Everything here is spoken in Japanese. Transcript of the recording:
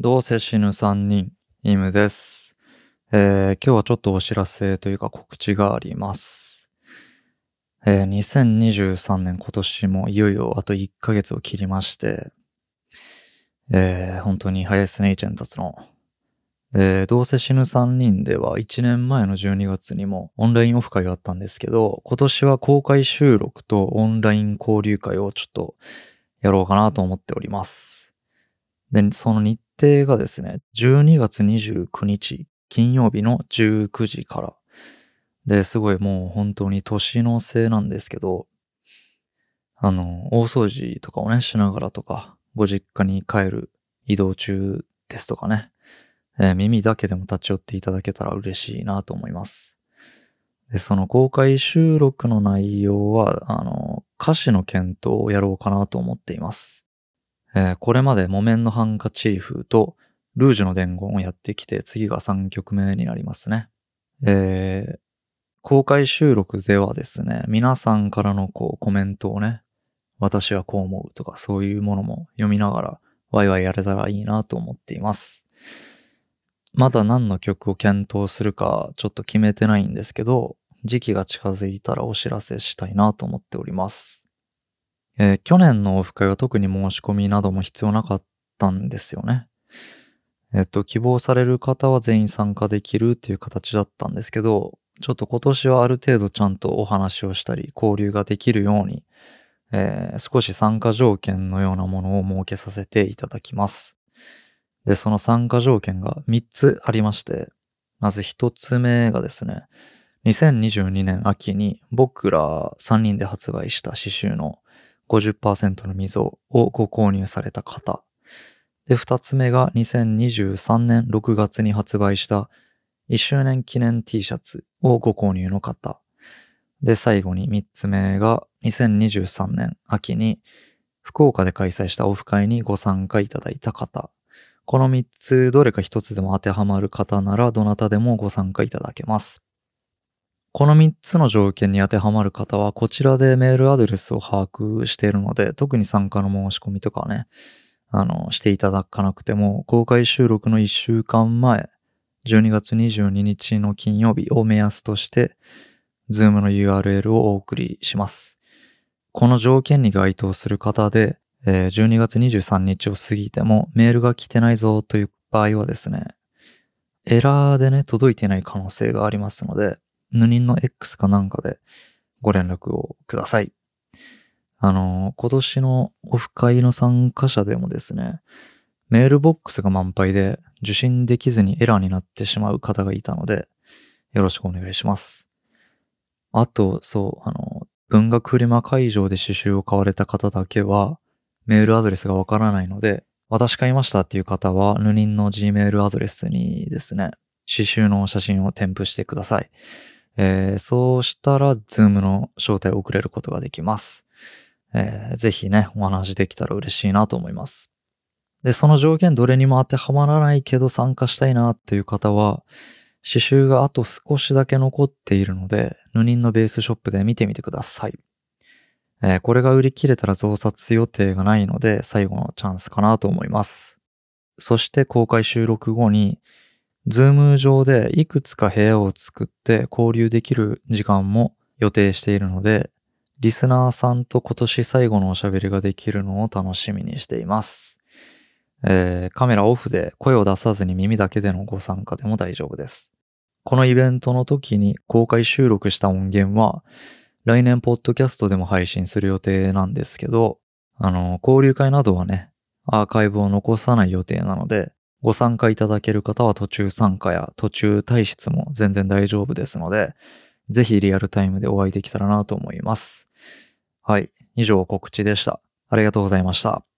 どうせ死ぬ3人、イムです、えー今日はちょっとお知らせというか告知があります。えー2023年今年もいよいよあと1ヶ月を切りまして、えー本当に早いですね、1年経つの。で、どうせ死ぬ3人では1年前の12月にもオンラインオフ会があったんですけど、今年は公開収録とオンライン交流会をちょっとやろうかなと思っております。で、その日程がですね、12月29日、金曜日の19時から。で、すごいもう本当に年のせいなんですけど、あの、大掃除とかをね、しながらとか、ご実家に帰る移動中ですとかね、えー耳だけでも立ち寄っていただけたら嬉しいなと思います。で、その公開収録の内容は、あの、歌詞の検討をやろうかなと思っています。えーこれまで木綿のハンカチーフとルージュの伝言をやってきて、次が3曲目になりますね。えー公開収録ではですね、皆さんからのこうコメントをね、私はこう思うとかそういうものも読みながらワイワイやれたらいいなと思っています。まだ何の曲を検討するかちょっと決めてないんですけど、時期が近づいたらお知らせしたいなと思っております。えー去年のオフ会は特に申し込みなども必要なかったんですよね。えっと、希望される方は全員参加できるっていう形だったんですけど、ちょっと今年はある程度ちゃんとお話をしたり、交流ができるように、えー少し参加条件のようなものを設けさせていただきます。で、その参加条件が3つありまして、まず1つ目がですね、2022年秋に僕ら3人で発売した刺繍の50%の溝をご購入された方。で、2つ目が2023年6月に発売した1周年記念 T シャツをご購入の方。で、最後に3つ目が2023年秋に福岡で開催したオフ会にご参加いただいた方。この3つどれか1つでも当てはまる方ならどなたでもご参加いただけます。この3つの条件に当てはまる方はこちらでメールアドレスを把握しているので特に参加の申し込みとかね、あの、していただかなくても公開収録の1週間前、12月22日の金曜日を目安として、ズームの URL をお送りします。この条件に該当する方で、えー12月23日を過ぎてもメールが来てないぞという場合はですね、エラーでね、届いてない可能性がありますので、ヌニンの X かなんかでご連絡をください。あの、今年のオフ会の参加者でもですね、メールボックスが満杯で受信できずにエラーになってしまう方がいたので、よろしくお願いします。あと、そう、あの、文学フリマ会場で刺繍を買われた方だけは、メールアドレスがわからないので、私買いましたっていう方は、ヌニンの Gmail アドレスにですね、刺繍の写真を添付してください。えーそうしたら、ズームの招待を送れることができます。えーぜひね、お話できたら嬉しいなと思います。で、その条件どれにも当てはまらないけど参加したいなという方は、刺繍があと少しだけ残っているので、ヌニンのベースショップで見てみてください。えーこれが売り切れたら増刷予定がないので、最後のチャンスかなと思います。そして公開収録後に、ズーム上でいくつか部屋を作って交流できる時間も予定しているので、リスナーさんと今年最後のおしゃべりができるのを楽しみにしています。えーカメラオフで声を出さずに耳だけでのご参加でも大丈夫です。このイベントの時に公開収録した音源は、来年ポッドキャストでも配信する予定なんですけど、あの、交流会などはね、アーカイブを残さない予定なので、ご参加いただける方は途中参加や途中退出も全然大丈夫ですので、ぜひリアルタイムでお会いできたらなと思います。はい。以上告知でした。ありがとうございました。